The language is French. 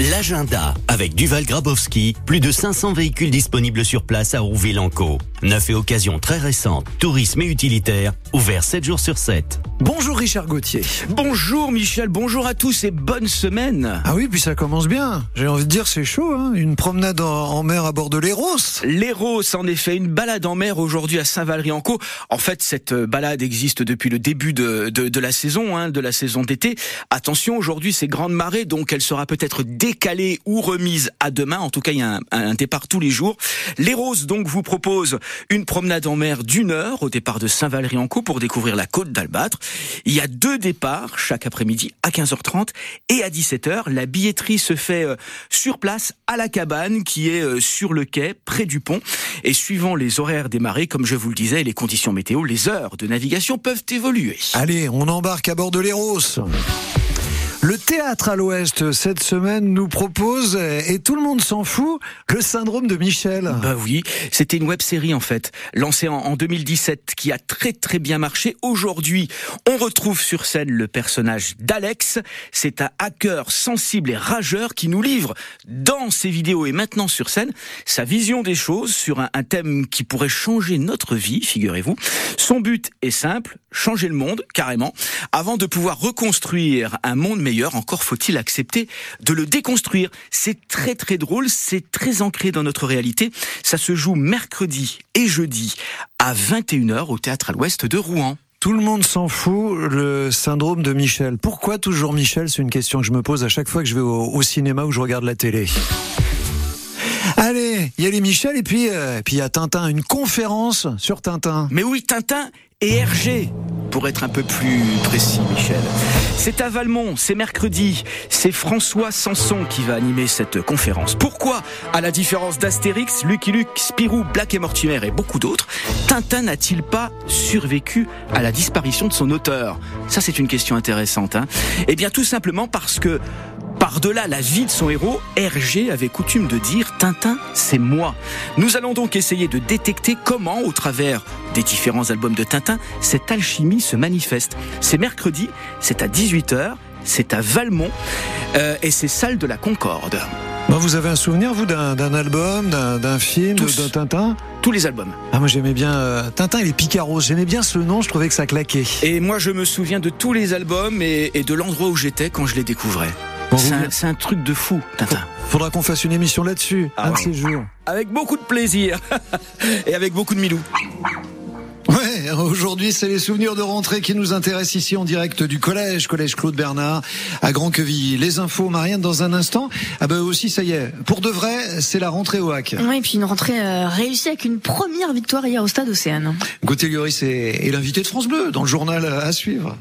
L'agenda avec Duval Grabowski, plus de 500 véhicules disponibles sur place à Rouville-en-Caux. Neuf et occasions très récentes, tourisme et utilitaire, ouvert 7 jours sur 7. Bonjour Richard Gauthier. Bonjour Michel, bonjour à tous et bonne semaine. Ah oui, puis ça commence bien. J'ai envie de dire c'est chaud, hein une promenade en, mer à bord de l'Héros. L'Héros, en effet, une balade en mer aujourd'hui à Saint-Valery-en-Caux. En fait, cette euh, balade existe depuis le début de, de, la saison, hein, de la saison d'été. Attention, aujourd'hui c'est grande marée, donc elle sera peut-être décalée ou remise à demain. En tout cas, il y a un, un départ tous les jours. L'Héros donc vous propose une promenade en mer d'une heure au départ de Saint-Valery-en-Caux pour découvrir la côte d'Albâtre. Il y a deux départs chaque après-midi à 15h30 et à 17h. La billetterie se fait euh, sur place à la cabane qui est euh, sur le quai près du pont. Et suivant les horaires des marées, comme je vous le disais, les conditions météo, les heures de navigation peuvent évoluer. Allez, on embarque à bord de l'Héros. Le théâtre à l'Ouest cette semaine nous propose, et tout le monde s'en fout, le syndrome de Michel. Bah oui, c'était une web série en fait, lancée en, 2017, qui a très très bien marché. Aujourd'hui, on retrouve sur scène le personnage d'Alex. C'est un hacker sensible et rageur qui nous livre dans ses vidéos et maintenant sur scène sa vision des choses sur un, un thème qui pourrait changer notre vie, figurez-vous. Son but est simple, changer le monde carrément, avant de pouvoir reconstruire un monde meilleur encore faut-il accepter de le déconstruire. C'est très très drôle, c'est très ancré dans notre réalité. Ça se joue mercredi et jeudi à 21h au théâtre à l'ouest de Rouen. Tout le monde s'en fout, le syndrome de Michel. Pourquoi toujours Michel? C'est une question que je me pose à chaque fois que je vais au, cinéma ou je regarde la télé. Allez, il y a les Michel et puis euh, puis il y a Tintin, une conférence sur Tintin. Mais oui, Tintin et Hergé pour être un peu plus précis, Michel. C'est à Valmont, c'est mercredi, c'est François Sanson qui va animer cette conférence. Pourquoi, à la différence d'Astérix, Lucky Luke, Spirou, Black et Mortimer et beaucoup d'autres, Tintin n'a-t-il pas survécu à la disparition de son auteur? Ça, c'est une question intéressante. Hein eh bien, tout simplement parce que par-delà la vie de son héros, Hergé avait coutume de dire Tintin, c'est moi. Nous allons donc essayer de détecter comment, au travers des différents albums de Tintin, cette alchimie se manifeste. C'est mercredi, c'est à 18h, c'est à Valmont, euh, et c'est salle de la Concorde. vous avez un souvenir, vous, d'un album, d'un film, de Tintin? Tous les albums. Ah, moi j'aimais bien euh, Tintin et les Picaros. J'aimais bien ce nom, je trouvais que ça claquait. Et moi je me souviens de tous les albums et, et de l'endroit où j'étais quand je les découvrais. C'est un, truc de fou, Tintin. Faudra qu'on fasse une émission là-dessus, ah un de ces jours. Avec beaucoup de plaisir et avec beaucoup de milou. Ouais, aujourd'hui c'est les souvenirs de rentrée qui nous intéressent ici en direct du collège, collège Claude Bernard à Grand Queville. Les infos, Marianne, dans un instant. Ah bah aussi, ça y est, pour de vrai, c'est la rentrée au HAC. Oui, et puis une rentrée euh, réussie avec une première victoire hier au stade Océane. Gauthier Lloris est, est l'invité de France Bleu dans le journal à suivre.